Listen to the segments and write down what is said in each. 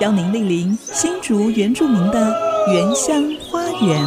邀您莅临新竹原住民的原乡花园。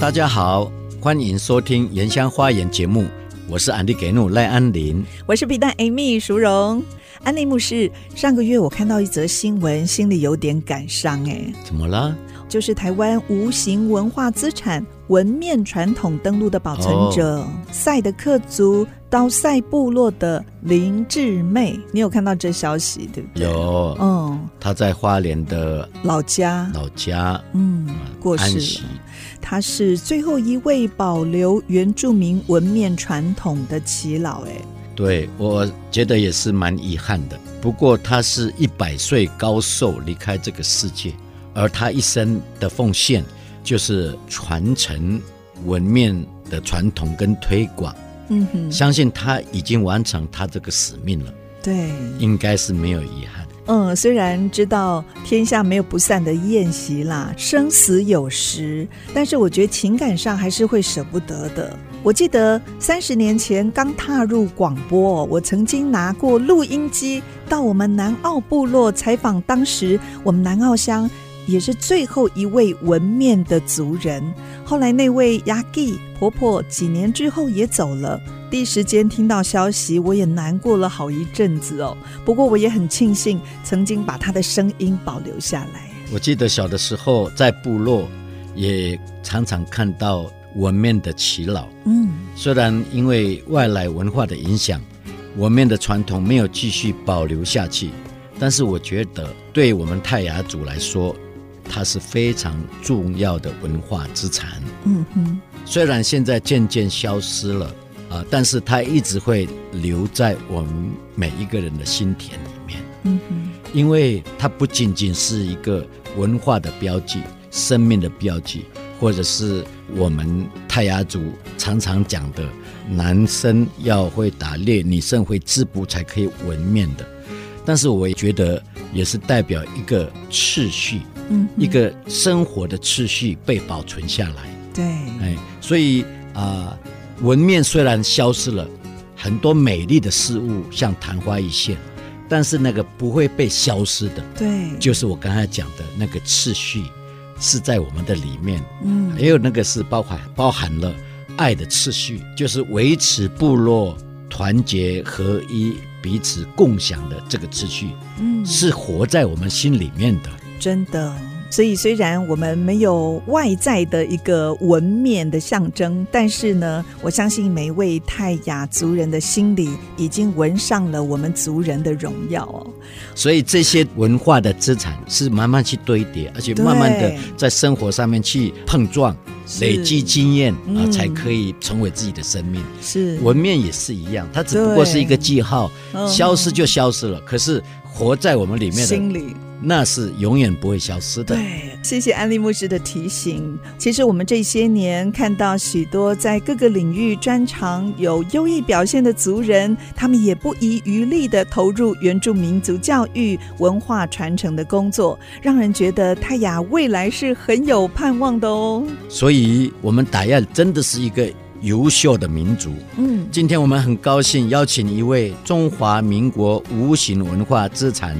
大家好。欢迎收听《原乡花园》节目，我是安迪给努赖安林，我是皮蛋 Amy 淑荣。安利牧师，上个月我看到一则新闻，心里有点感伤。哎，怎么了？就是台湾无形文化资产文面传统登录的保存者赛德克族刀赛部落的林志妹，你有看到这消息对不对？有，嗯，他在花莲的老家，老家，嗯，过世了。他是最后一位保留原住民文面传统的耆老，哎，对，我觉得也是蛮遗憾的。不过他是一百岁高寿离开这个世界。而他一生的奉献就是传承文面的传统跟推广，嗯哼，相信他已经完成他这个使命了，对，应该是没有遗憾。嗯，虽然知道天下没有不散的宴席啦，生死有时，但是我觉得情感上还是会舍不得的。我记得三十年前刚踏入广播，我曾经拿过录音机到我们南澳部落采访，当时我们南澳乡。也是最后一位纹面的族人。后来那位雅吉婆婆几年之后也走了。第一时间听到消息，我也难过了好一阵子哦。不过我也很庆幸，曾经把她的声音保留下来。我记得小的时候在部落，也常常看到纹面的耆老。嗯，虽然因为外来文化的影响，纹面的传统没有继续保留下去，但是我觉得对我们泰雅族来说，它是非常重要的文化资产。嗯哼，虽然现在渐渐消失了啊，但是它一直会留在我们每一个人的心田里面。嗯哼，因为它不仅仅是一个文化的标记、生命的标记，或者是我们泰雅族常常讲的男生要会打猎，女生会织布才可以纹面的。但是我也觉得也是代表一个秩序。嗯，一个生活的秩序被保存下来。对，哎，所以啊，纹、呃、面虽然消失了，很多美丽的事物像昙花一现，但是那个不会被消失的。对，就是我刚才讲的那个秩序是在我们的里面。嗯，还有那个是包含包含了爱的秩序，就是维持部落团结合一、彼此共享的这个秩序。嗯，是活在我们心里面的。真的，所以虽然我们没有外在的一个纹面的象征，但是呢，我相信每一位泰雅族人的心里已经纹上了我们族人的荣耀哦。所以这些文化的资产是慢慢去堆叠，而且慢慢的在生活上面去碰撞、累积经验啊，才可以成为自己的生命。是纹面也是一样，它只不过是一个记号，消失就消失了。可是活在我们里面的心里。那是永远不会消失的。对，谢谢安利牧师的提醒。其实我们这些年看到许多在各个领域专长有优异表现的族人，他们也不遗余力地投入原住民族教育、文化传承的工作，让人觉得泰雅未来是很有盼望的哦。所以，我们泰雅真的是一个优秀的民族。嗯，今天我们很高兴邀请一位中华民国无形文化资产。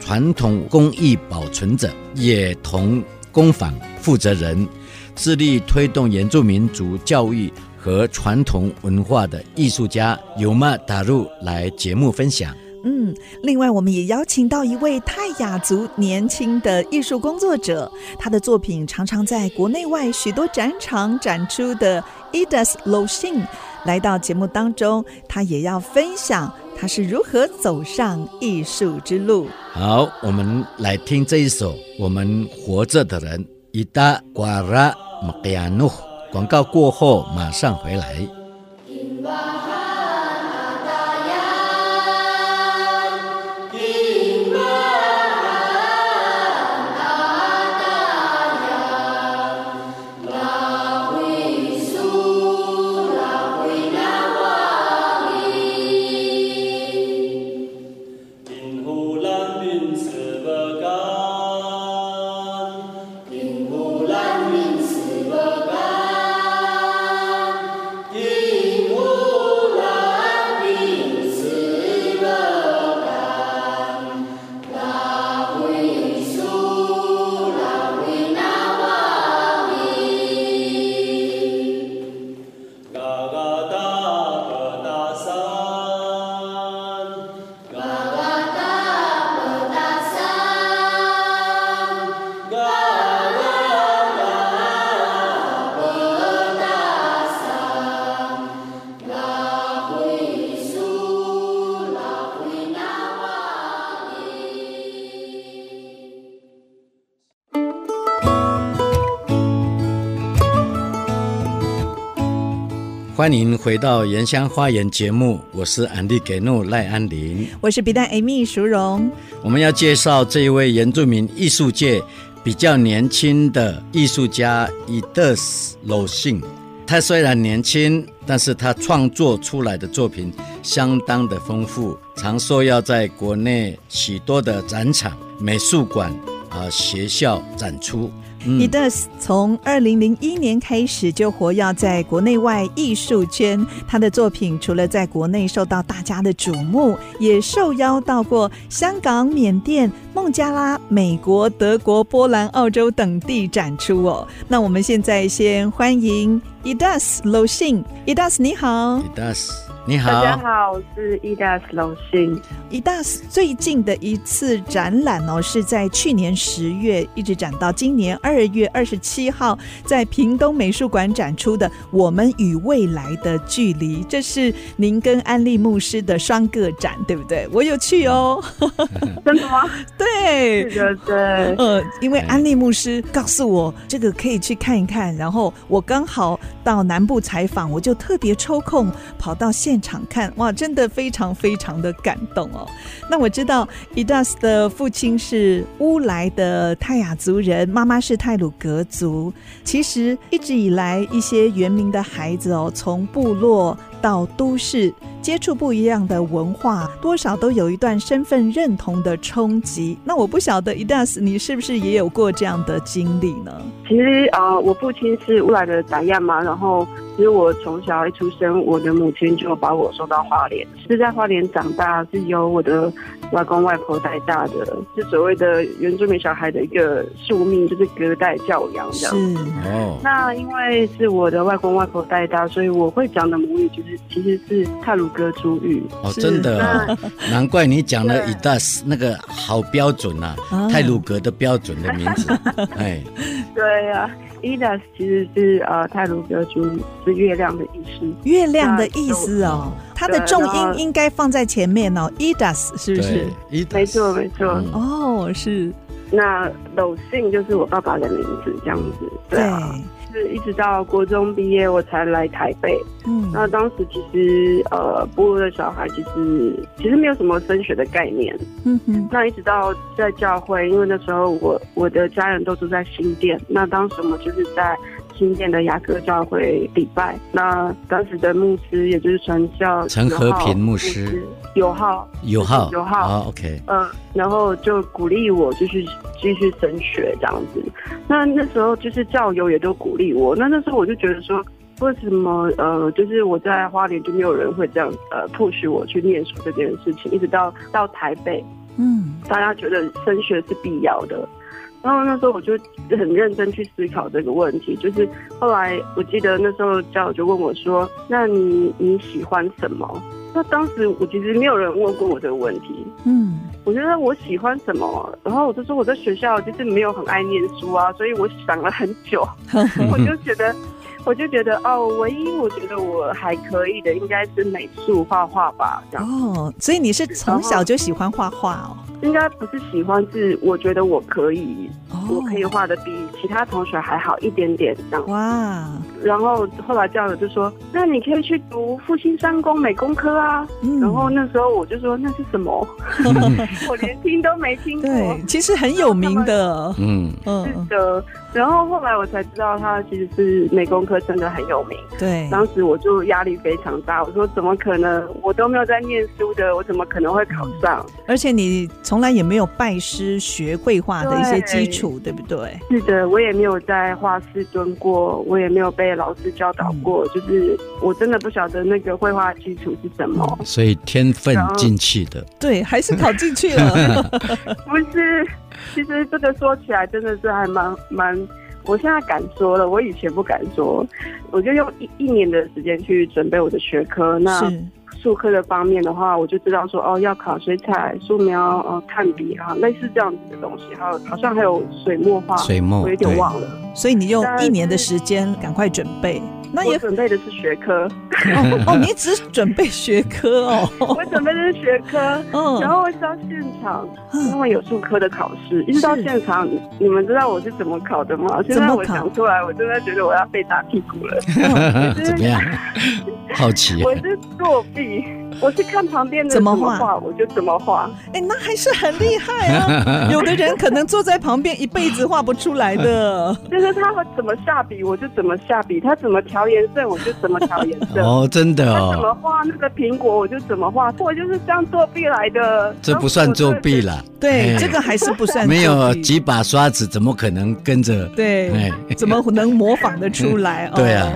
传统工艺保存者，也同工坊负责人，致力推动原住民族教育和传统文化的艺术家尤玛达入来节目分享。嗯，另外我们也邀请到一位泰雅族年轻的艺术工作者，他的作品常常在国内外许多展场展出的 Edas Loshin 来到节目当中，他也要分享。他是如何走上艺术之路？好，我们来听这一首《我们活着的人》。伊达瓜拉马盖亚努，广告过后马上回来。欢迎回到《原乡花园》节目，我是安迪给诺赖安林，我是比丹 Amy 淑荣。我们要介绍这一位原住民艺术界比较年轻的艺术家伊德斯鲁信。他虽然年轻，但是他创作出来的作品相当的丰富，常受邀在国内许多的展场、美术馆啊、学校展出。伊德斯从二零零一年开始就活跃在国内外艺术圈，他的作品除了在国内受到大家的瞩目，也受邀到过香港、缅甸、孟加拉、美国、德国、波兰、澳洲等地展出哦。那我们现在先欢迎伊德斯鲁信，伊德斯你好，伊德斯。你好，大家好，我是伊达斯鲁信。伊达斯最近的一次展览哦，是在去年十月一直展到今年二月二十七号，在屏东美术馆展出的《我们与未来的距离》，这是您跟安利牧师的双个展，对不对？我有去哦，真的吗？对，是的，对。呃，因为安利牧师告诉我这个可以去看一看，然后我刚好到南部采访，我就特别抽空跑到现。现场看哇，真的非常非常的感动哦。那我知道伊达斯的父亲是乌来的泰雅族人，妈妈是泰鲁格族。其实一直以来，一些原民的孩子哦，从部落到都市接触不一样的文化，多少都有一段身份认同的冲击。那我不晓得伊达斯，你是不是也有过这样的经历呢？其实呃，我父亲是乌来的达亚嘛，然后。其实我从小一出生，我的母亲就把我送到花莲，是在花莲长大，是由我的外公外婆带大的，是所谓的原住民小孩的一个宿命，就是隔代教养这样。是哦。那因为是我的外公外婆带大，所以我会讲的母语就是其实是泰鲁阁族语。哦，真的哦，难怪你讲了伊达斯那个好标准啊，泰鲁阁的标准的名字。哎，对呀。伊达斯其实是呃泰鲁阁族是月亮的意思，月亮的意思哦，它的重音应该放在前面哦。伊达斯是不是？没错没错。哦，是。那鲁信就是我爸爸的名字，这样子。对。是一直到国中毕业，我才来台北。嗯，那当时其实呃，部落的小孩其实其实没有什么升学的概念。嗯哼。那一直到在教会，因为那时候我我的家人都住在新店，那当时我们就是在。新店的雅各教会礼拜，那当时的牧师也就是传教陈和平牧师，友好有好有好啊，OK，嗯，然后就鼓励我就是继续升学这样子。那那时候就是教友也都鼓励我，那那时候我就觉得说，为什么呃，就是我在花莲就没有人会这样呃 push 我去念书这件事情，一直到到台北，嗯，大家觉得升学是必要的。然后那时候我就很认真去思考这个问题，就是后来我记得那时候教友就问我说：“那你你喜欢什么？”那当时我其实没有人问过我这个问题，嗯，我觉得我喜欢什么，然后我就说我在学校就是没有很爱念书啊，所以我想了很久，我就觉得。我就觉得哦，唯一我觉得我还可以的应该是美术画画吧，这样。哦，所以你是从小就喜欢画画哦？应该不是喜欢，是我觉得我可以，哦、我可以画的比其他同学还好一点点这样。哇！然后后来教友就说：“那你可以去读复兴三公美工科啊。嗯”然后那时候我就说：“那是什么？”我连听都没听过。对，其实很有名的。嗯嗯，是的。然后后来我才知道，他其实是美工科真的很有名。对，当时我就压力非常大。我说怎么可能？我都没有在念书的，我怎么可能会考上？而且你从来也没有拜师学绘画的一些基础，对，对不对？是的，我也没有在画室蹲过，我也没有被老师教导过。嗯、就是我真的不晓得那个绘画基础是什么。所以天分进去的，对，还是考进去了。不是。其实这个说起来真的是还蛮蛮，我现在敢说了，我以前不敢说。我就用一一年的时间去准备我的学科。那术科的方面的话，我就知道说哦，要考水彩、素描、呃、炭笔啊，类似这样子的东西。还有好像还有水墨画，水墨，我有点忘了。所以你用一年年的时间赶快准备。那也准备的是学科哦，哦，你只准备学科哦？我准备的是学科，嗯，然后到现场，因为有数科的考试，一直到现场，你们知道我是怎么考的吗？现在我想出来，我真的觉得我要被打屁股了。怎么样？好奇？我是作弊，我是看旁边的怎么画，我就怎么画。哎，那还是很厉害啊！有的人可能坐在旁边一辈子画不出来的。就是他会怎么下笔，我就怎么下笔；他怎么调颜色，我就怎么调颜色。哦，真的哦。他怎么画那个苹果，我就怎么画。我就是这样作弊来的。这不算作弊了。对，这个还是不算。没有几把刷子，怎么可能跟着？对，怎么能模仿得出来？对啊。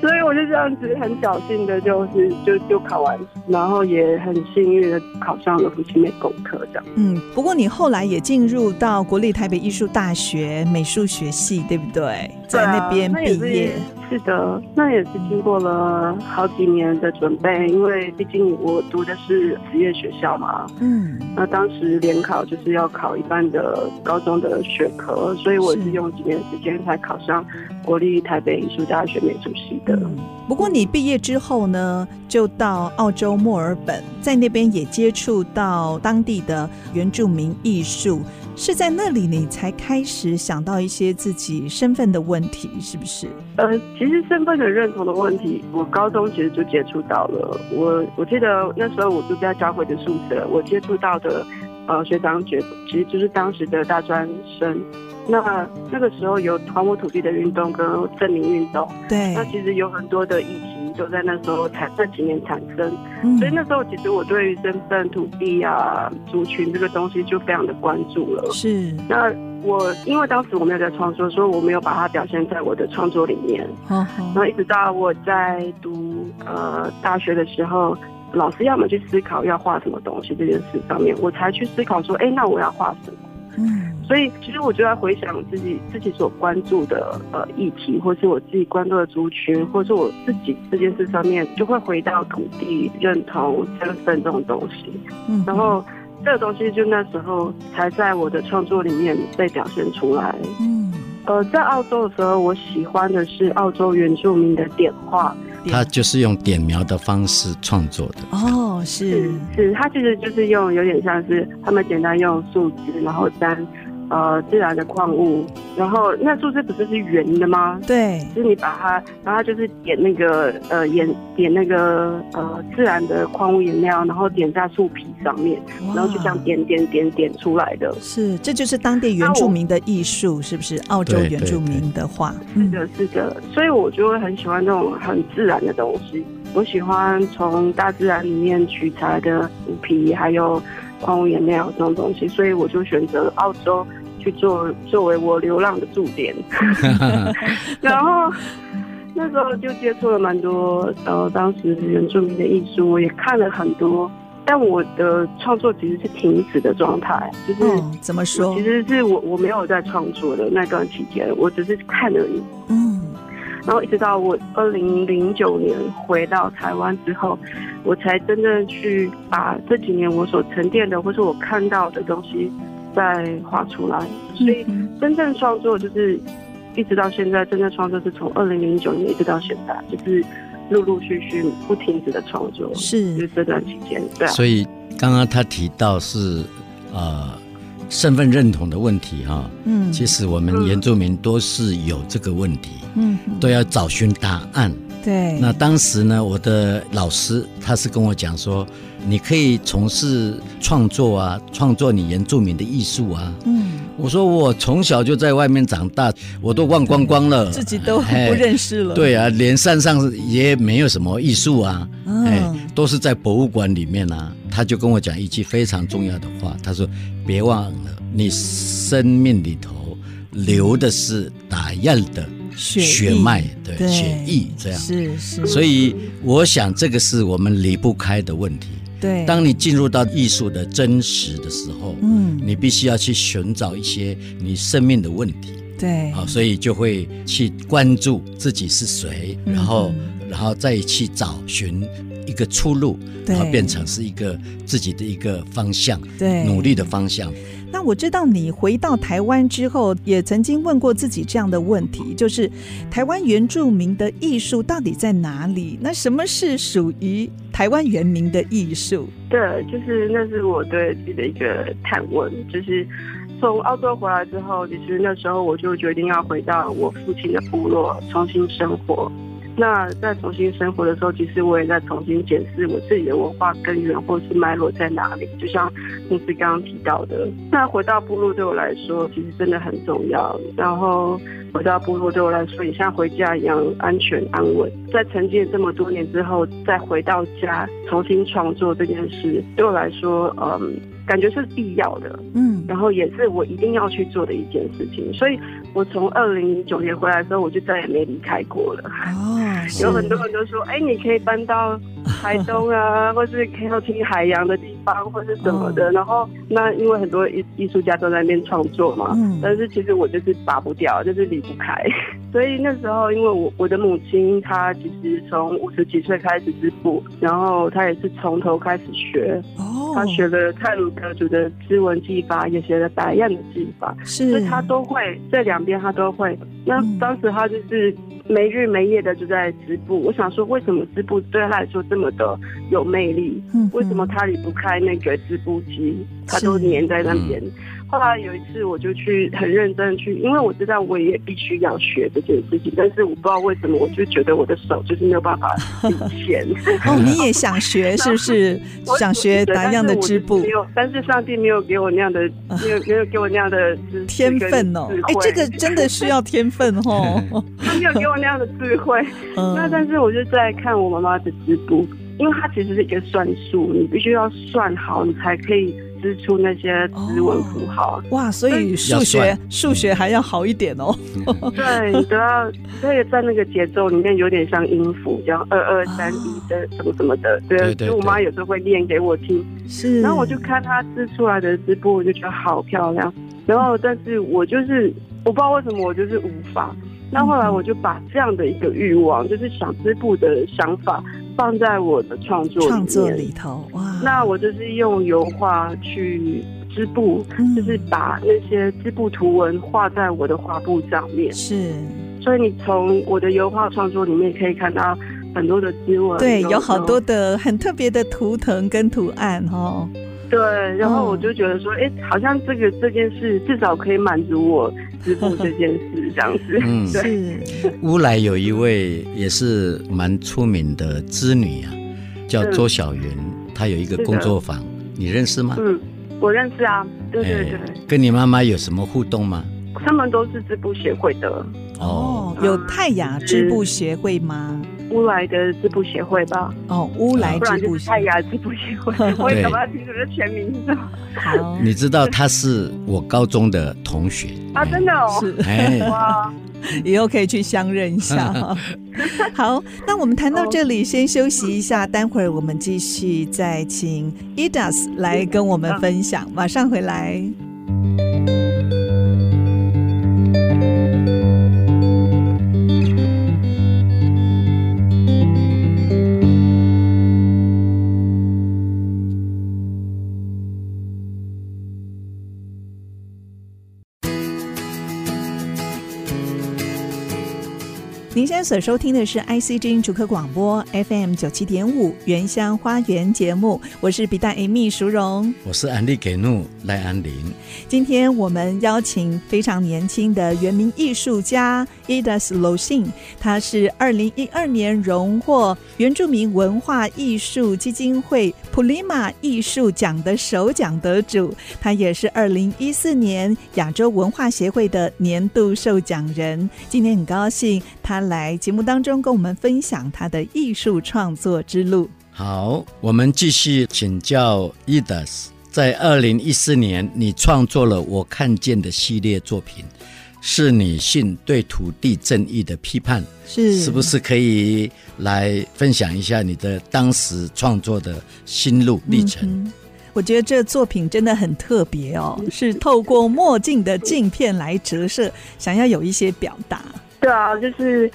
所以我就这样子很侥幸的，就是就就考完，然后也很幸运的考上了福清美工科这样。嗯，不过你后来也进入到国立台北艺术大学美术学系，对不对？在那边毕业。是的，那也是经过了好几年的准备，因为毕竟我读的是职业学校嘛。嗯。那当时联考就是要考一半的高中的学科，所以我是用几年时间才考上国立台北艺术大学美术系的。嗯。不过你毕业之后呢，就到澳洲墨尔本，在那边也接触到当地的原住民艺术。是在那里你才开始想到一些自己身份的问题，是不是？呃，其实身份的认同的问题，我高中其实就接触到了。我我记得那时候我住在教会的宿舍，我接触到的呃学长姐其实就是当时的大专生。那那个时候有还我土地的运动跟证明运动，对，那其实有很多的议题。就在那时候产这几年产生，所以那时候其实我对于身份、土地啊、族群这个东西就非常的关注了。是，那我因为当时我没有在创作，所以我没有把它表现在我的创作里面。然后一直到我在读呃大学的时候，老师要么去思考要画什么东西这件事上面，我才去思考说，哎，那我要画什么？嗯。所以，其实我就在回想自己自己所关注的呃议题，或是我自己关注的族群，或是我自己这件事上面，就会回到土地认同、身份这种东西。嗯，然后这个东西就那时候才在我的创作里面被表现出来。嗯，呃，在澳洲的时候，我喜欢的是澳洲原住民的点画，他就是用点描的方式创作的。哦，是是，他其实就是用有点像是他们简单用树枝，然后沾。呃，自然的矿物，然后那树枝不是是圆的吗？对，就是你把它，然后它就是点那个呃颜点那个呃自然的矿物颜料，然后点在树皮上面，然后就这样点点点点出来的。是，这就是当地原住民的艺术，是不是？澳洲原住民的画。是的，是的。所以我就会很喜欢那种很自然的东西。我喜欢从大自然里面取材的树皮，还有矿物颜料这种东西，所以我就选择澳洲。去做作为我流浪的驻点，然后那时候就接触了蛮多，呃，当时原住民的艺术，我也看了很多，但我的创作其实是停止的状态，就是、哦、怎么说？其实是我我没有在创作的那段期间，我只是看而已。嗯，然后一直到我二零零九年回到台湾之后，我才真正去把这几年我所沉淀的，或是我看到的东西。再画出来，所以真正创作就是一直到现在，真正创作是从二零零九年一直到现在，就是陆陆续续不停止的创作，是。就是这段期间，对啊。所以刚刚他提到是呃身份认同的问题哈，嗯，其实我们原住民都是有这个问题，嗯，都要找寻答案。对，那当时呢，我的老师他是跟我讲说，你可以从事创作啊，创作你原住民的艺术啊。嗯，我说我从小就在外面长大，我都忘光光了，自己都不认识了。对啊，连山上也没有什么艺术啊，哎、嗯，都是在博物馆里面啊。他就跟我讲一句非常重要的话，他说：“别忘了，你生命里头流的是哪样的。”血脉的，血液这样是是，所以我想这个是我们离不开的问题。对，当你进入到艺术的真实的时候，嗯，你必须要去寻找一些你生命的问题。对，啊，所以就会去关注自己是谁，然后，嗯、然后再去找寻一个出路，然后变成是一个自己的一个方向，对，努力的方向。那我知道你回到台湾之后，也曾经问过自己这样的问题，就是台湾原住民的艺术到底在哪里？那什么是属于台湾原民的艺术？对，就是那是我对自己的一个探问，就是从澳洲回来之后，其实那时候我就决定要回到我父亲的部落重新生活。那在重新生活的时候，其实我也在重新检视我自己的文化根源或是脉络在哪里。就像牧师刚刚提到的，那回到部落对我来说，其实真的很重要。然后回到部落对我来说，也像回家一样安全安稳。在沉浸这么多年之后，再回到家重新创作这件事，对我来说，嗯，感觉是必要的。嗯，然后也是我一定要去做的一件事情。所以。我从二零零九年回来的时候，我就再也没离开过了。哦，有很多人都说，哎、欸，你可以搬到台东啊，或是可以要听海洋的地方，或是什么的。哦、然后，那因为很多艺艺术家都在那边创作嘛，嗯，但是其实我就是拔不掉，就是离不开。所以那时候，因为我我的母亲她其实从五十几岁开始织布，然后她也是从头开始学。哦，她学了泰鲁格族的织纹技法，也学了白样的技法，是，所以她都会这两边他都会。那当时他就是。没日没夜的就在织布，我想说，为什么织布对他来说这么的有魅力？嗯、为什么他离不开那个织布机？他都黏在那边。后来有一次，我就去很认真去，因为我知道我也必须要学这件事情，但是我不知道为什么，我就觉得我的手就是没有办法提前。哦，你也想学 是不是？想学哪样的织布？没有，但是上帝没有给我那样的，没有没有给我那样的天分哦。哎，这个真的需要天分哦。他没有给我那样的智慧。那但是我就在看我妈妈的织布，因为它其实是一个算术，你必须要算好，你才可以。织出那些织纹符号，哇！所以数学数学还要好一点哦。对，你都要，所以在那个节奏里面有点像音符，这样二二三一的什么什么的。对，所以我妈有时候会念给我听。是，然后我就看她织出来的织布，我就觉得好漂亮。然后，但是我就是我不知道为什么我就是无法。那后来我就把这样的一个欲望，就是想织布的想法。放在我的创作创作里头哇，那我就是用油画去织布，嗯，就是把那些织布图文画在我的画布上面。是，所以你从我的油画创作里面可以看到很多的织纹，对，有好多的很特别的图腾跟图案哦。对，然后我就觉得说，哎、嗯，好像这个这件事至少可以满足我织布 这件事这样子。嗯，对。乌来有一位也是蛮出名的织女啊，叫周小云，她有一个工作坊，你认识吗？嗯，我认识啊。对对对。跟你妈妈有什么互动吗？他们都是织布协会的。哦，有泰雅织布协会吗？乌来的织布协会吧。哦，乌来织布泰雅织布协会。我也搞不清楚这全名是什么。好，你知道他是我高中的同学啊？真的哦。是。哎哇，以后可以去相认一下。好，那我们谈到这里，先休息一下，待会儿我们继续再请 Idas 来跟我们分享，马上回来。所收听的是 IC 之音主客广播 FM 九七点五原乡花园节目，我是比大 Amy 淑荣，我是安利给怒赖安林。今天我们邀请非常年轻的原名艺术家 Idas Losin，他是二零一二年荣获原住民文化艺术基金会普利马艺术奖的首奖得主，他也是二零一四年亚洲文化协会的年度受奖人。今天很高兴他。来节目当中跟我们分享他的艺术创作之路。好，我们继续请教 Idas，在二零一四年，你创作了《我看见的》系列作品，是女性对土地正义的批判，是是不是可以来分享一下你的当时创作的心路历程？嗯，我觉得这作品真的很特别哦，是透过墨镜的镜片来折射，想要有一些表达。对啊，就是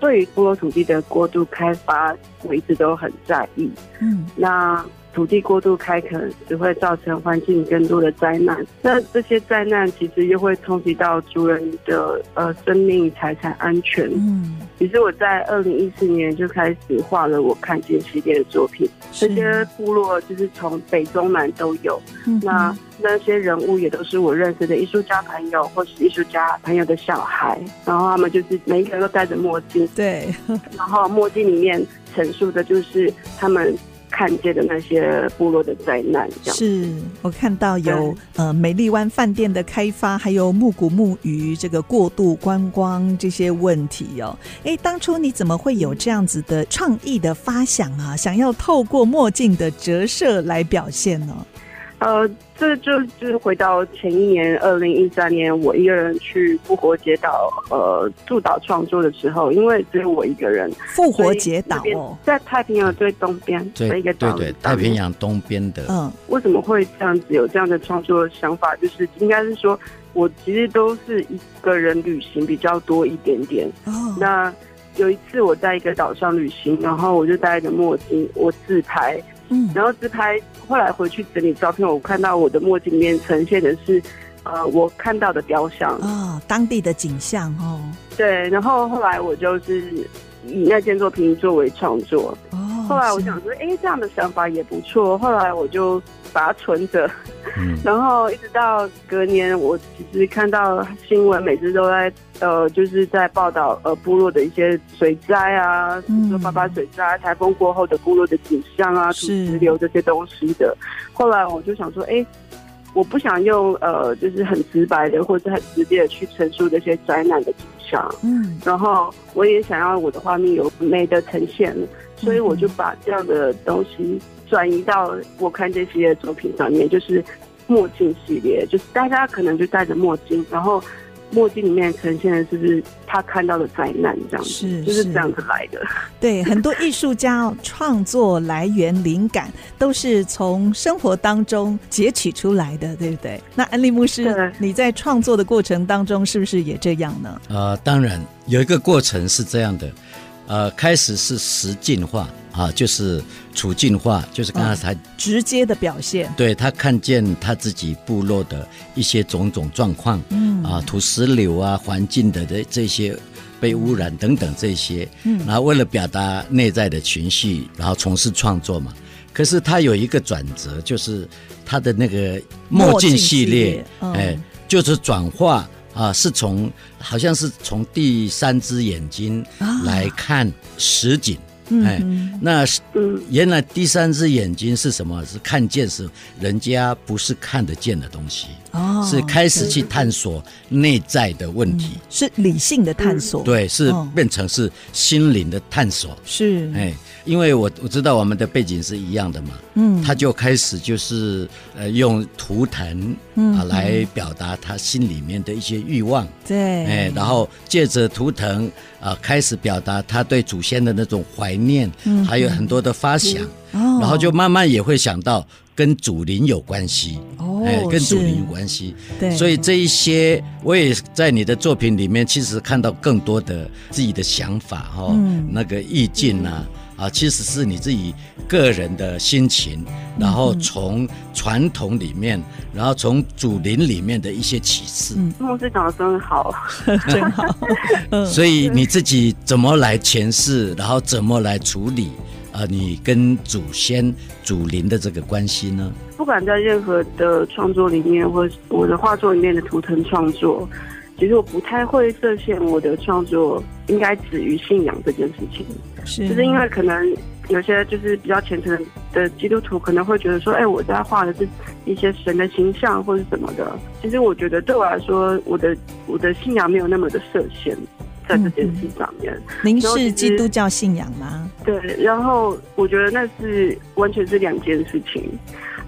对于部落土地的过度开发，我一直都很在意。嗯，那土地过度开垦只会造成环境更多的灾难，那这些灾难其实又会冲击到族人的呃生命财产安全。嗯，其实我在二零一四年就开始画了我看见系列的作品，这些部落就是从北中南都有。嗯，那那些人物也都是我认识的艺术家朋友或是艺术家朋友的小孩，然后他们就是每一个人都戴着墨镜，对，然后墨镜里面陈述的就是他们。看见的那些部落的灾难，是我看到有呃美丽湾饭店的开发，还有木古木鱼这个过度观光这些问题哦。哎，当初你怎么会有这样子的创意的发想啊？想要透过墨镜的折射来表现呢？呃，这就就是回到前一年，二零一三年，我一个人去复活节岛呃驻岛创作的时候，因为只有我一个人。复活节岛哦，在太平洋最东边的一个岛，对对，太平洋东边的。嗯，为什么会这样子有这样的创作想法？就是应该是说，我其实都是一个人旅行比较多一点点。哦，那有一次我在一个岛上旅行，然后我就戴着墨镜，我自拍。嗯，然后自拍，后来回去整理照片，我看到我的墨镜里面呈现的是，呃，我看到的雕像哦，当地的景象哦。对，然后后来我就是以那件作品作为创作。哦。后来我想说，哎，这样的想法也不错。后来我就把它存着。嗯。然后一直到隔年，我其实看到新闻，每次都在呃，就是在报道呃部落的一些水灾啊，比如说八八水灾、台风过后的部落的景象啊，土石流这些东西的。后来我就想说，哎，我不想用呃，就是很直白的或者很直接的去陈述这些灾难的景象。嗯。然后我也想要我的画面有美的呈现。所以我就把这样的东西转移到我看这些作品上面，就是墨镜系列，就是大家可能就戴着墨镜，然后墨镜里面呈现的是不是他看到的灾难这样子，是就是这样子来的。对，很多艺术家创作来源灵感都是从生活当中截取出来的，对不对？那安利牧师，你在创作的过程当中是不是也这样呢？呃，当然有一个过程是这样的。呃，开始是实境化啊，就是处境化，就是刚才他、哦、直接的表现，对他看见他自己部落的一些种种状况，嗯啊，土石流啊，环境的这这些被污染等等这些，嗯，然后为了表达内在的情绪，然后从事创作嘛。可是他有一个转折，就是他的那个墨镜系列，嗯、哎，就是转化。啊，是从好像是从第三只眼睛来看实景。啊哎，那原来第三只眼睛是什么？是看见是人家不是看得见的东西，哦，是开始去探索内在的问题，嗯、是理性的探索，对，是变成是心灵的探索，是，哎，因为我我知道我们的背景是一样的嘛，嗯，他就开始就是呃用图腾啊来表达他心里面的一些欲望，对，哎，然后借着图腾。啊，开始表达他对祖先的那种怀念，嗯，还有很多的发想，嗯，然后就慢慢也会想到跟祖灵有关系，哦，哎，跟祖灵有关系，对，所以这一些我也在你的作品里面，其实看到更多的自己的想法，哈，嗯，那个意境啊。啊，其实是你自己个人的心情，然后从传统里面，然后从祖灵里面的一些启示。嗯，牧师讲的 真好，真 好。所以你自己怎么来诠释，然后怎么来处理啊？你跟祖先、祖灵的这个关系呢？不管在任何的创作里面，或我的画作里面的图腾创作，其实我不太会设限我的创作应该止于信仰这件事情。是，就是因为可能有些就是比较虔诚的基督徒可能会觉得说，哎，我在画的是一些神的形象或者什么的。其实我觉得对我来说，我的我的信仰没有那么的设限在这件事上面。嗯、您是基督教信仰吗？对，然后我觉得那是完全是两件事情。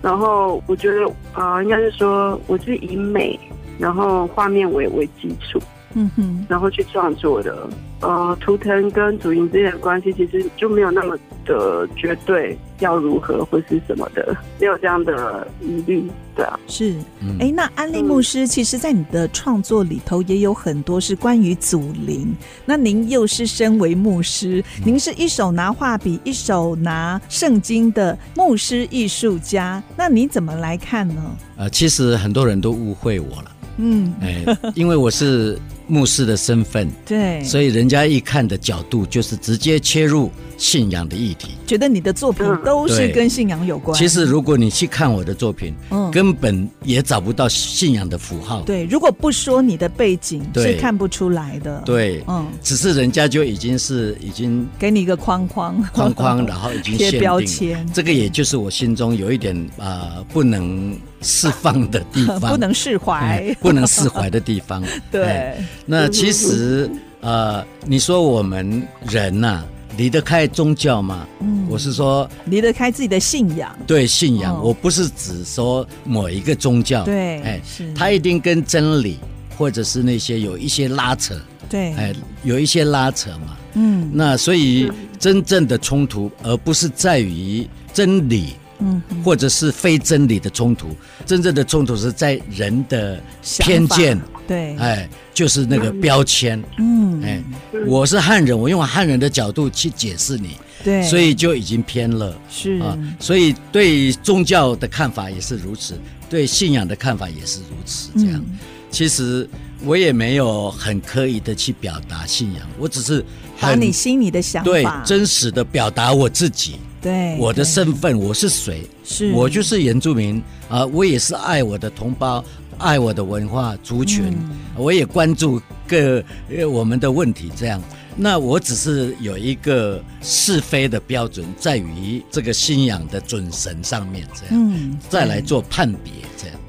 然后我觉得啊、呃，应该是说我是以美，然后画面为为基础。嗯哼，然后去创作的。呃，图腾跟主音之间的关系其实就没有那么的绝对要如何或是什么的，没有这样的疑虑，对啊，是，哎、嗯，那安利牧师，其实，在你的创作里头也有很多是关于祖灵。那您又是身为牧师，您是一手拿画笔，一手拿圣经的牧师艺术家，那你怎么来看呢？呃，其实很多人都误会我了，嗯，哎，因为我是。牧师的身份，对，所以人家一看的角度就是直接切入信仰的议题，觉得你的作品都是跟信仰有关。其实如果你去看我的作品，嗯，根本也找不到信仰的符号。对，如果不说你的背景，是看不出来的。对，嗯，只是人家就已经是已经给你一个框框，框框，然后已经贴标签。这个也就是我心中有一点啊、呃，不能释放的地方，不能释怀，不能释怀的地方。对。那其实，呃，你说我们人呐、啊，离得开宗教吗？嗯，我是说离得开自己的信仰。对，信仰，哦、我不是只说某一个宗教。对，哎，它一定跟真理或者是那些有一些拉扯。对，哎，有一些拉扯嘛。嗯，那所以真正的冲突，而不是在于真理。嗯，或者是非真理的冲突，真正的冲突是在人的偏见，对，哎，就是那个标签，嗯，哎，我是汉人，我用汉人的角度去解释你，对，所以就已经偏了，是。啊，所以对宗教的看法也是如此，对信仰的看法也是如此，这样，嗯，其实我也没有很刻意的去表达信仰，我只是把你心里的想法，对，真实的表达我自己。对，我的身份，我是谁？是我就是原住民啊！我也是爱我的同胞，爱我的文化族群，嗯、我也关注各我们的问题。这样，那我只是有一个是非的标准，在于这个信仰的准绳上面，这样，嗯，再来做判别，这样。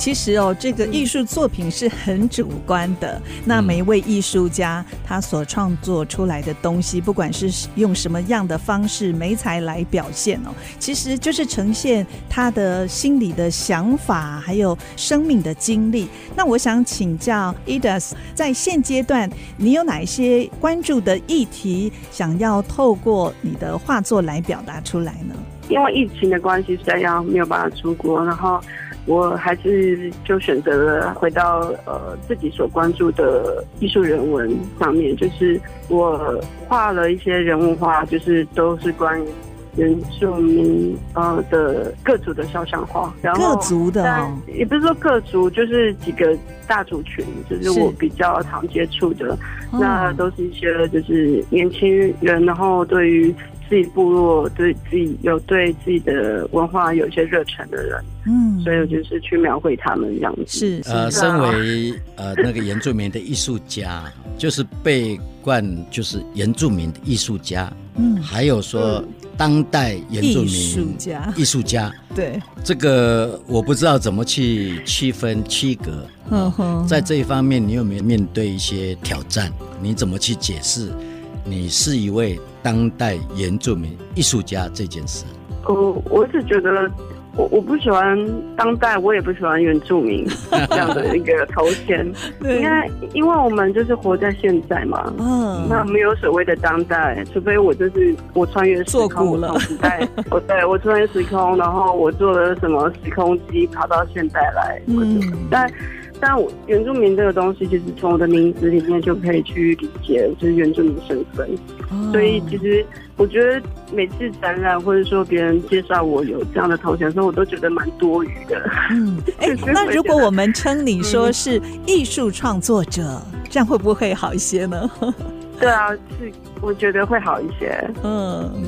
其实哦，这个艺术作品是很主观的。那每一位艺术家他所创作出来的东西，不管是用什么样的方式、媒材来表现哦，其实就是呈现他的心里的想法，还有生命的经历。那我想请教 Edith，在现阶段，你有哪一些关注的议题，想要透过你的画作来表达出来呢？因为疫情的关系，实在要没有办法出国，然后。我还是就选择了回到呃自己所关注的艺术人文上面，就是我画了一些人物画，就是都是关于原住民呃的各族的肖像画，然后各族的，哦，也不是说各族，就是几个大族群，就是我比较常接触的，那都是一些就是年轻人，然后对于。自己部落对自己有对自己的文化有一些热忱的人，嗯，所以我就是去描绘他们这样子。是，是呃，身为呃那个原住民的艺术家，就是被冠就是原住民的艺术家，嗯，还有说当代原住民艺术家，艺术家，对，这个我不知道怎么去区分区隔。嗯哼，在这一方面，你有没有面对一些挑战？你怎么去解释？你是一位当代原住民艺术家这件事，哦，我是觉得我我不喜欢当代，我也不喜欢原住民 这样的一个头衔，应该因为我们就是活在现在嘛，嗯，那没有所谓的当代，除非我就是我穿越时空了，时代，我对我穿越时空，然后我做了什么时空机跑到现代来，嗯，但。但我原住民这个东西，其实从我的名字里面就可以去理解，就是原住民身份。哦。所以其实我觉得每次展览或者说别人介绍我有这样的头衔的时候，我都觉得蛮多余的。嗯，哎、欸，那如果我们称你说是艺术创作者，嗯，这样会不会好一些呢？对啊，是我觉得会好一些。嗯，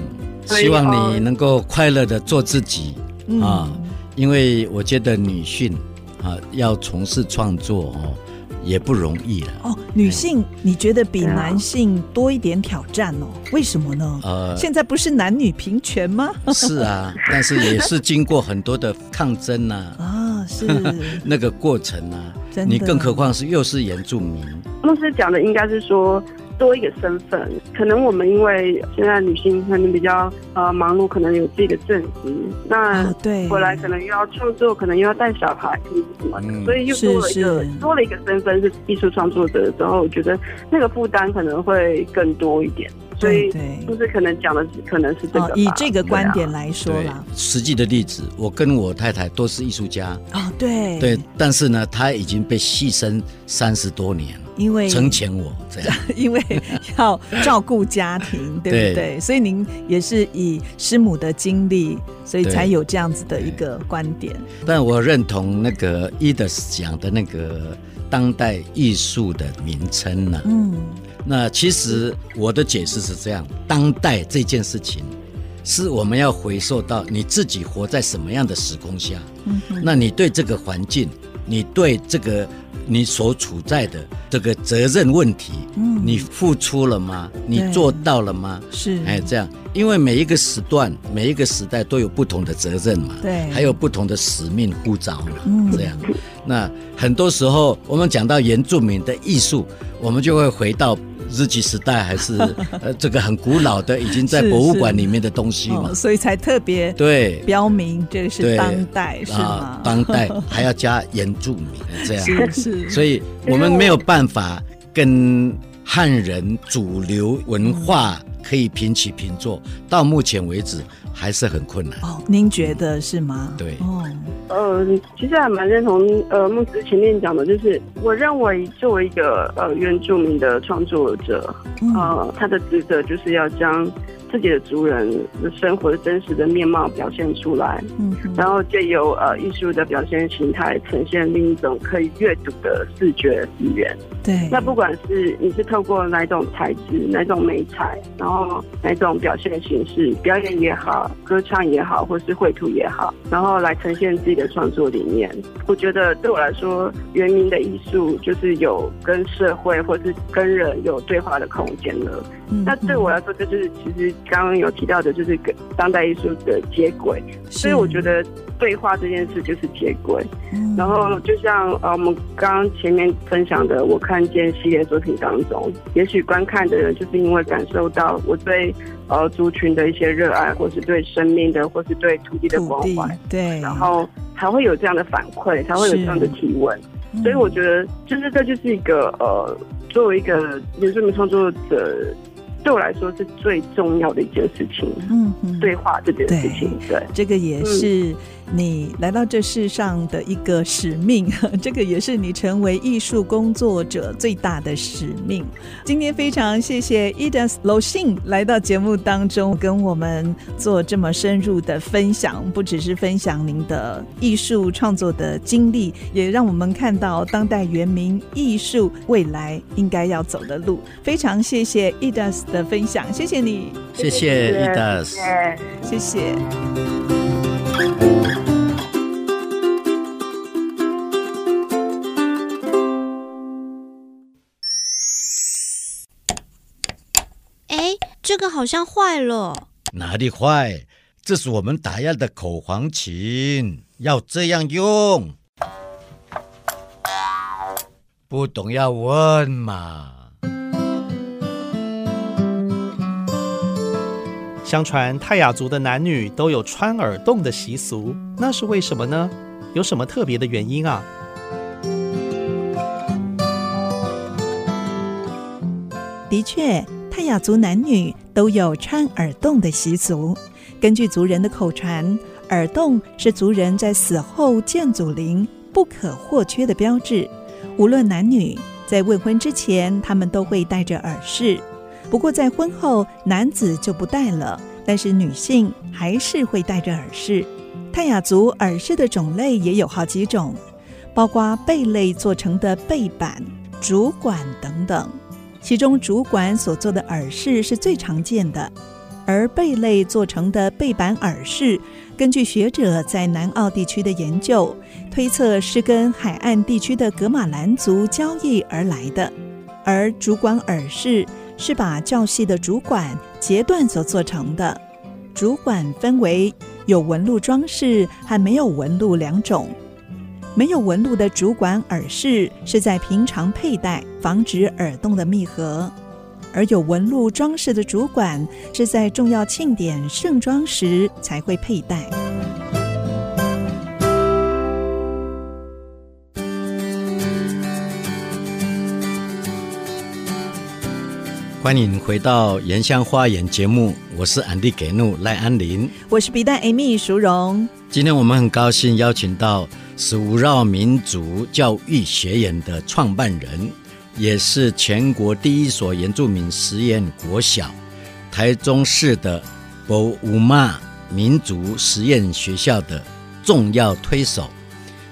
希望你能够快乐的做自己，嗯，啊，因为我觉得女性。啊，要从事创作哦，也不容易了哦。女性，你觉得比男性多一点挑战哦？为什么呢？呃，现在不是男女平权吗？是啊，但是也是经过很多的抗争呐。啊，是 那个过程啊，你更何况是又是原住民。牧师讲的应该是说。多一个身份。可能我们因为现在女性可能比较呃忙碌，可能有自己的正职，那对回来可能又要创作，可能又要带小孩什么的，嗯、所以又多了一个多了一个身份是艺术创作者的时候，我觉得那个负担可能会更多一点。所以，就是可能讲的可能是这个、哦。以这个观点来说啦，实际的例子，我跟我太太都是艺术家哦，对对，但是呢，他已经被牺牲三十多年了，因为成全我这样，因为要照顾家庭，对不对？对，所以您也是以师母的经历，所以才有这样子的一个观点。但我认同那个 Edith 讲的那个当代艺术的名称呢，嗯。那其实我的解释是这样：当代这件事情，是我们要回溯到你自己活在什么样的时空下。嗯哼，那你对这个环境，你对这个你所处在的这个责任问题，嗯，你付出了吗？你做到了吗？是，哎，这样，因为每一个时段、每一个时代都有不同的责任嘛，对，还有不同的使命呼召嘛，嗯，这样。那很多时候我们讲到原住民的艺术，我们就会回到。日记时代还是 呃，这个很古老的，已经在博物馆里面的东西嘛，是。是哦、所以才特别对。标明这个是当代是？当代 还要加原住民这样，是是，所以我们没有办法跟汉人主流文化可以平起平坐，到目前为止。还是很困难哦，您觉得是吗？对，哦，呃，其实还蛮认同呃木子前面讲的，就是我认为作为一个呃原住民的创作者，嗯、呃，他的职责就是要将。自己的族人的生活的真实的面貌表现出来，嗯，然后借由呃艺术的表现形态呈现另一种可以阅读的视觉语言。对，那不管是你是透过哪种材质、哪种美材，然后哪种表现形式，表演也好，歌唱也好，或是绘图也好，然后来呈现自己的创作理念。我觉得对我来说，原民的艺术就是有跟社会或是跟人有对话的空间了。嗯，那对我来说，这就是其实。刚刚有提到的，就是跟当代艺术的接轨，所以我觉得对话这件事就是接轨。嗯、然后就像呃，我们刚刚前面分享的，我看见系列作品当中，也许观看的人就是因为感受到我对呃族群的一些热爱，或是对生命的，或是对土地的关怀，对，然后才会有这样的反馈，才会有这样的提问。所以我觉得，就是这就是一个呃，作为一个原住民创作者。对我来说是最重要的一件事情，嗯，对话这件事情，对，对这个也是。你来到这世上的一个使命，这个也是你成为艺术工作者最大的使命。今天非常谢谢信来到节目当中，跟我们做这么深入的分享，不只是分享您的艺术创作的经历，也让我们看到当代原民艺术未来应该要走的路。非常谢谢 Edith 的分享，谢谢你，谢谢 Edith，谢谢。这个好像坏了，哪里坏？这是我们打样的口簧琴，要这样用。不懂要问嘛。相传泰雅族的男女都有穿耳洞的习俗，那是为什么呢？有什么特别的原因啊？的确。泰雅族男女都有穿耳洞的习俗。根据族人的口传，耳洞是族人在死后见祖灵不可或缺的标志。无论男女，在未婚之前，他们都会戴着耳饰。不过在婚后，男子就不戴了，但是女性还是会戴着耳饰。泰雅族耳饰的种类也有好几种，包括贝类做成的贝板、竹管等等。其中竹管所做的耳饰是最常见的，而贝类做成的贝板耳饰，根据学者在南澳地区的研究推测，是跟海岸地区的格玛兰族交易而来的。而竹管耳饰是把较细的竹管截断所做成的。竹管分为有纹路装饰和没有纹路两种。没有纹路的主管耳饰是在平常佩戴，防止耳洞的密合；而有纹路装饰的主管是在重要庆典盛装时才会佩戴。欢迎回到《原乡花园》节目，我是安迪给怒赖安林，我是皮蛋 Amy 淑荣。今天我们很高兴邀请到是武绕民族教育学园的创办人，也是全国第一所原住民实验国小——台中市的博武妈民族实验学校的重要推手，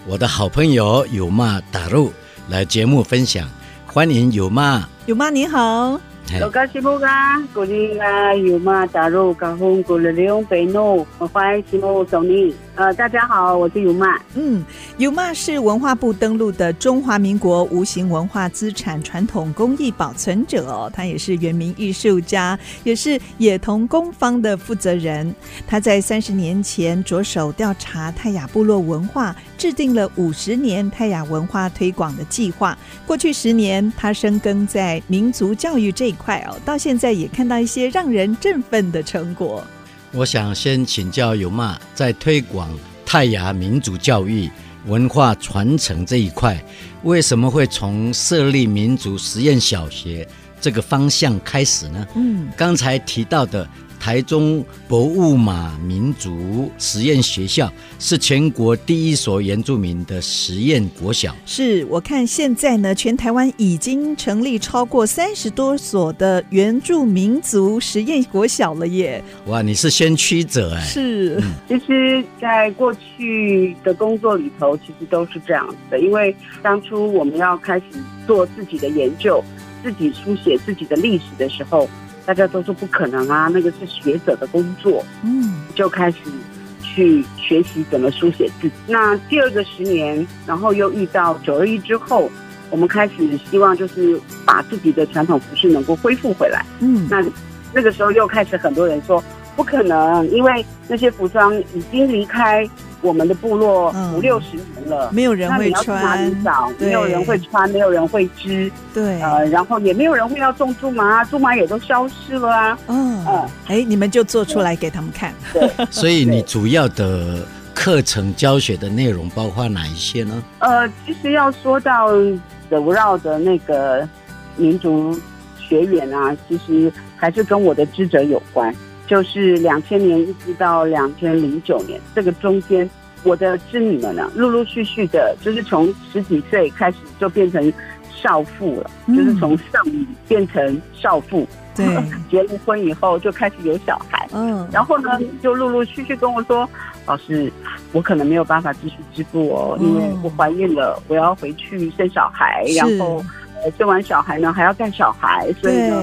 我的好朋友有妈打入来节目分享，欢迎有妈，有妈你好。老家西木啊，古里啊，有嘛打入高峰古里利用北诺，我欢迎西木总理。呃，大家好，我是尤曼。嗯，尤曼是文化部登录的中华民国无形文化资产传统工艺保存者，他也是原民艺术家，也是野童工坊的负责人。他在三十年前着手调查泰雅部落文化，制定了五十年泰雅文化推广的计划。过去十年，他深耕在民族教育这一块哦，到现在也看到一些让人振奋的成果。我想先请教有妈，在推广泰雅民族教育文化传承这一块，为什么会从设立民族实验小学这个方向开始呢？嗯，刚才提到的。台中博物马民族实验学校是全国第一所原住民的实验国小。是，我看现在呢，全台湾已经成立超过三十多所的原住民族实验国小了耶！哇，你是先驱者哎！是，嗯、其实，在过去的工作里头，其实都是这样子的。因为当初我们要开始做自己的研究，自己书写自己的历史的时候。大家都说不可能啊，那个是学者的工作。嗯，就开始去学习怎么书写字。那第二个十年，然后又遇到九二一之后，我们开始希望就是把自己的传统服饰能够恢复回来。嗯，那那个时候又开始很多人说不可能，因为那些服装已经离开。我们的部落五六十年了，嗯，没有人会穿，哪里找？没有人会穿，没有人会织，对，呃，然后也没有人会要种苎麻，苎麻也都消失了啊。嗯嗯，哎，你们就做出来给他们看。对，所以你主要的课程教学的内容包括哪一些呢？呃，其实要说到武绕的那个民族学员啊，其实还是跟我的职责有关。就是两千年一直到两千零九年，这个中间，我的子女们呢，陆陆续续的，就是从十几岁开始就变成少妇了，嗯、就是从少女变成少妇。对，结了婚以后就开始有小孩。嗯，然后呢，就陆陆续续跟我说，老师，我可能没有办法继续织布哦，因为我怀孕了，我要回去生小孩，然后。生完小孩呢，还要带小孩，所以呢，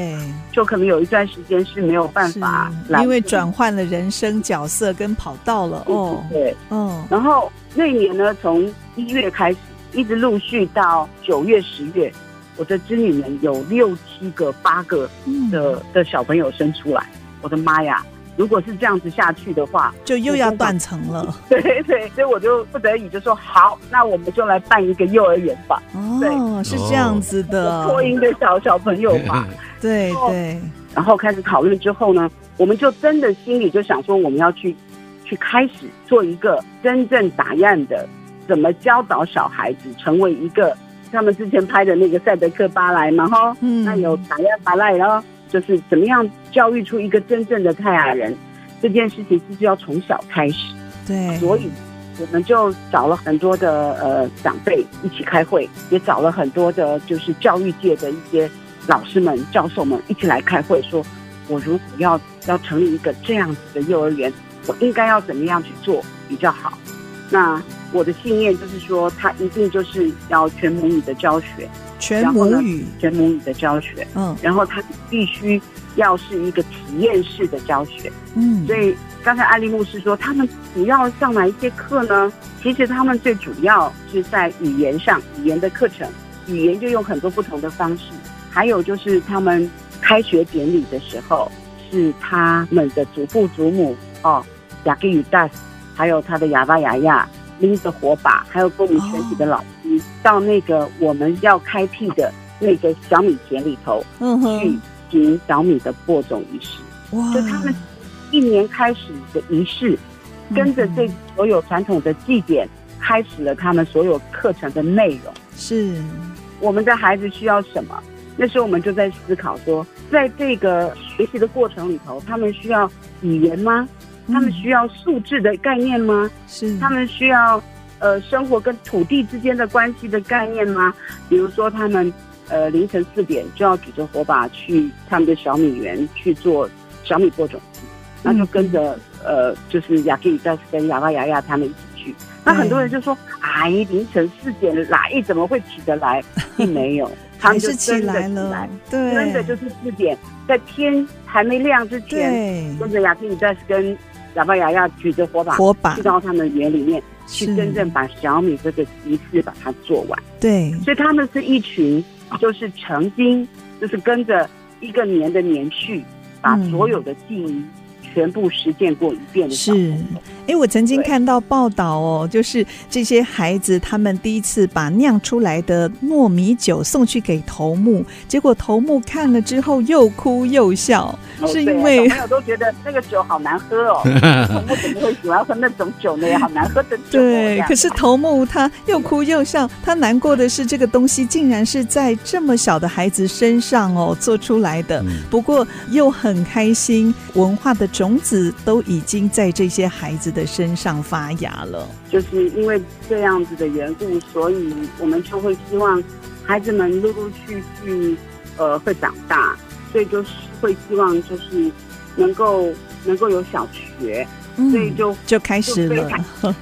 就可能有一段时间是没有办法来，因为转换了人生角色跟跑道了哦。对，嗯。然后那一年呢，从一月开始，一直陆续到九月、十月，我的子女们有六七个、八个的、嗯、的小朋友生出来，我的妈呀！如果是这样子下去的话，就又要断层了。对 对，所以我就不得已就说好，那我们就来办一个幼儿园吧。哦，对是这样子的，托婴的小小朋友嘛。对对。然后开始讨论之后呢，我们就真的心里就想说，我们要去去开始做一个真正打样的，怎么教导小孩子成为一个他们之前拍的那个赛德克巴莱嘛，哈，嗯，那有打样巴莱哦。就是怎么样教育出一个真正的泰雅人，这件事情就是要从小开始。对，所以我们就找了很多的呃长辈一起开会，也找了很多的就是教育界的一些老师们、教授们一起来开会，说我如果要要成立一个这样子的幼儿园，我应该要怎么样去做比较好？那我的信念就是说，他一定就是要全母语的教学。全母语，全母语的教学，嗯，然后他必须要是一个体验式的教学，嗯，所以刚才安利牧师说，他们主要上哪一些课呢？其实他们最主要是在语言上，语言的课程，语言就用很多不同的方式，还有就是他们开学典礼的时候，是他们的祖父祖母哦，雅各与大，还有他的哑巴雅亚。拎着火把，还有跟我们全体的老师，到那个我们要开辟的那个小米田里头，去行小米的播种仪式。哇！就他们一年开始的仪式，跟着这所有传统的祭典，开始了他们所有课程的内容。是，我们的孩子需要什么？那时候我们就在思考说，在这个学习的过程里头，他们需要语言吗？他们需要素质的概念吗？是，他们需要呃生活跟土地之间的关系的概念吗？比如说他们呃凌晨四点就要举着火把去他们的小米园去做小米播种，那就跟着呃就是雅克里戴斯跟雅巴雅亚他们一起去。那很多人就说：“哎，凌晨四点哪一怎么会起得来？”并没有。他们就起来了，对，真的就是四点，在天还没亮之前，跟着雅基米戴斯跟哑巴雅亚举着火把，火把去到他们园里面，去真正把小米这个仪式把它做完。对，所以他们是一群，就是曾经就是跟着一个年的年序，把所有的记忆。全部实践过一遍的是，哎，我曾经看到报道哦，就是这些孩子他们第一次把酿出来的糯米酒送去给头目，结果头目看了之后又哭又笑，哦、是因为小朋友都觉得那个酒好难喝哦，头目怎么会喜欢喝那种酒呢？也好难喝的酒。对，可是头目他又哭又笑，他难过的是这个东西竟然是在这么小的孩子身上哦做出来的，不过又很开心，文化的。种子都已经在这些孩子的身上发芽了，就是因为这样子的缘故，所以我们就会希望孩子们陆陆续续呃会长大，所以就是会希望就是能够能够有小学，嗯、所以就就开始了。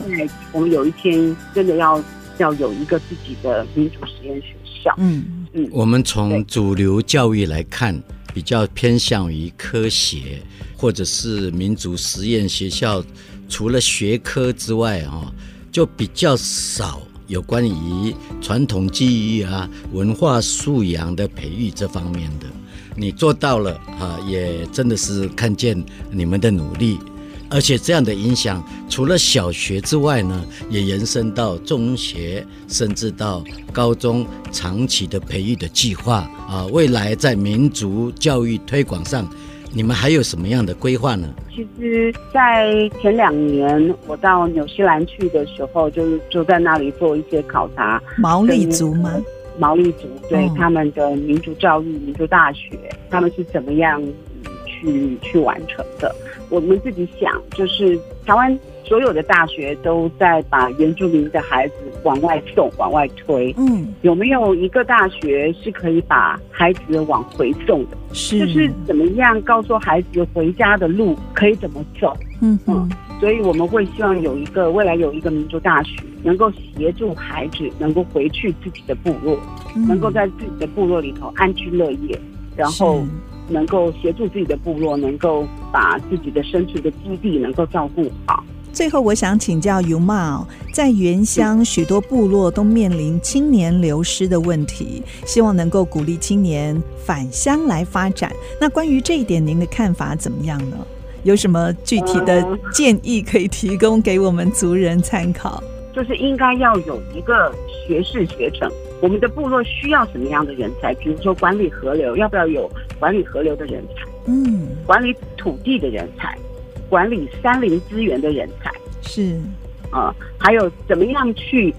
对，我们有一天真的要要有一个自己的民主实验学校。嗯嗯，我们从主流教育来看，比较偏向于科学。或者是民族实验学校，除了学科之外，哈，就比较少有关于传统技艺啊、文化素养的培育这方面的。你做到了啊，也真的是看见你们的努力。而且这样的影响，除了小学之外呢，也延伸到中学，甚至到高中，长期的培育的计划啊，未来在民族教育推广上。你们还有什么样的规划呢？其实，在前两年我到纽西兰去的时候，就就在那里做一些考察。毛利族吗？毛利族对、哦、他们的民族教育、民族大学，他们是怎么样去去完成的？我们自己想，就是台湾。所有的大学都在把原住民的孩子往外送、往外推。嗯，有没有一个大学是可以把孩子往回送的？是，就是怎么样告诉孩子回家的路可以怎么走？嗯嗯，所以我们会希望有一个未来有一个民族大学，能够协助孩子能够回去自己的部落，嗯、能够在自己的部落里头安居乐业，然后能够协助自己的部落，能够把自己的生存的基地能够照顾好。最后，我想请教尤茂，在原乡许多部落都面临青年流失的问题，希望能够鼓励青年返乡来发展。那关于这一点，您的看法怎么样呢？有什么具体的 建议可以提供给我们族人参考？就是应该要有一个学士学程。我们的部落需要什么样的人才？比如说管理河流，要不要有管理河流的人才？嗯，管理土地的人才。管理山林资源的人才是啊，还有怎么样去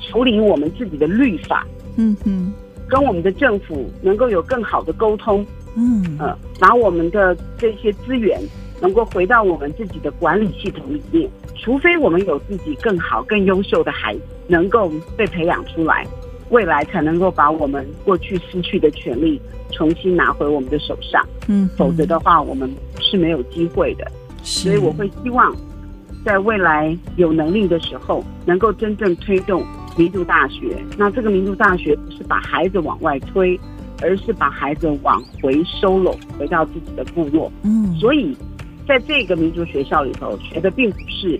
处理我们自己的律法？嗯哼，跟我们的政府能够有更好的沟通。嗯，呃，把我们的这些资源能够回到我们自己的管理系统里面。除非我们有自己更好、更优秀的孩子能够被培养出来，未来才能够把我们过去失去的权利重新拿回我们的手上。嗯，否则的话，我们是没有机会的。所以我会希望，在未来有能力的时候，能够真正推动民族大学。那这个民族大学不是把孩子往外推，而是把孩子往回收拢，回到自己的部落。嗯，所以在这个民族学校里头，学的并不是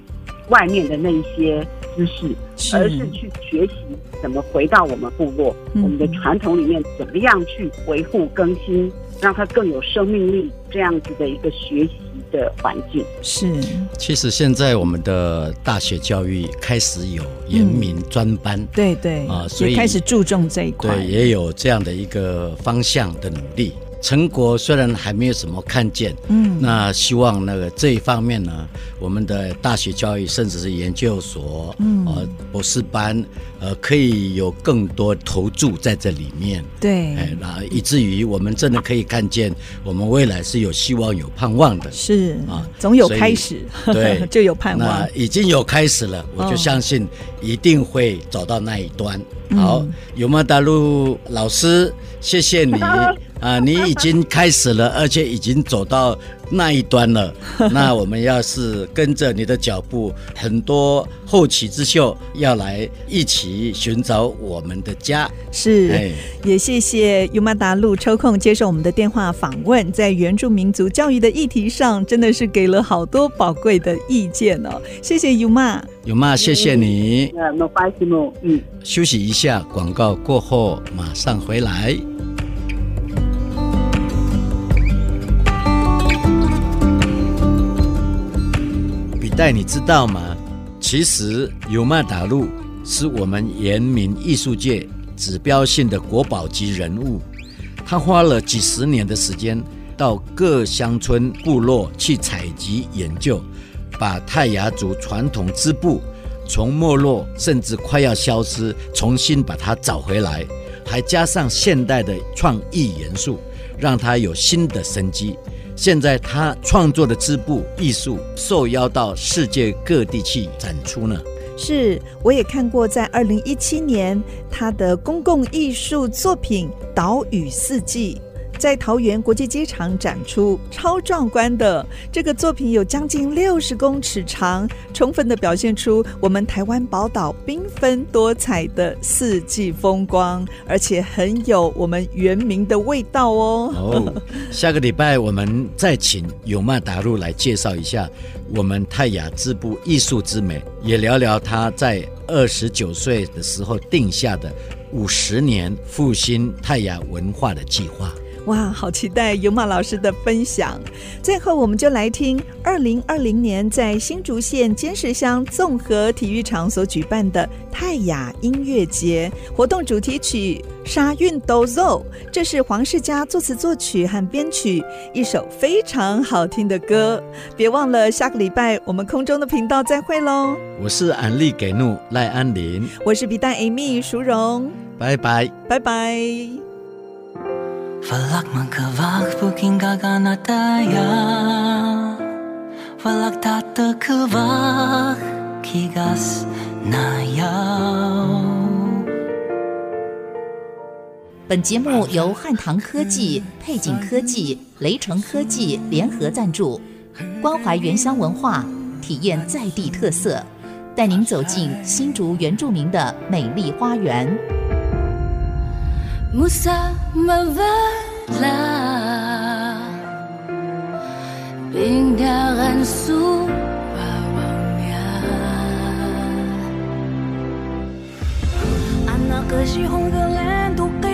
外面的那一些知识，而是去学习怎么回到我们部落，我们的传统里面怎么样去维护更新，让它更有生命力，这样子的一个学习。的环境。是，其实现在我们的大学教育开始有严明专班，嗯、对对。啊，所以开始注重这一块，对，也有这样的一个方向的努力。成果虽然还没有什么看见，嗯，那希望那个这一方面呢，我们的大学教育甚至是研究所，嗯，呃，博士班，呃，可以有更多投注在这里面，对，哎，那以至于我们真的可以看见，我们未来是有希望、有盼望的，是啊，总有开始，对，就有盼望，那已经有开始了，我就相信一定会走到那一端。哦、好，尤玛达陆老师，谢谢你。啊，你已经开始了，而且已经走到那一端了。那我们要是跟着你的脚步，很多后起之秀要来一起寻找我们的家。是，哎、也谢谢尤玛达路抽空接受我们的电话访问，在原住民族教育的议题上，真的是给了好多宝贵的意见哦。谢谢尤玛，尤玛，谢谢你。嗯，没关系，嗯，休息一下，广告过后马上回来。但你知道吗？其实尤玛达路是我们原民艺术界指标性的国宝级人物。他花了几十年的时间，到各乡村部落去采集研究，把泰雅族传统织布从没落甚至快要消失，重新把它找回来，还加上现代的创意元素，让它有新的生机。现在他创作的织布艺术受邀到世界各地去展出呢。是，我也看过，在二零一七年他的公共艺术作品《岛屿四季》。在桃园国际机场展出，超壮观的这个作品有将近六十公尺长，充分的表现出我们台湾宝岛缤纷多彩的四季风光，而且很有我们原民的味道哦。下个礼拜我们再请尤曼达路来介绍一下我们泰雅织布艺术之美，也聊聊他在二十九岁的时候定下的五十年复兴泰雅文化的计划。哇，好期待尤玛老师的分享！最后，我们就来听二零二零年在新竹县尖石乡综合体育场所举办的泰雅音乐节活动主题曲《沙韵都奏》，这是黄世嘉作词作曲和编曲，一首非常好听的歌。别忘了下个礼拜我们空中的频道再会喽！我是安利给怒赖安林，我是皮蛋 Amy 淑荣，拜拜，拜拜。本节目由汉唐科技、配景科技、雷城科技联合赞助，关怀原乡文化，体验在地特色，带您走进新竹原住民的美丽花园。Musa Mavala Pindaran su bawangnya Anak ke si hong ke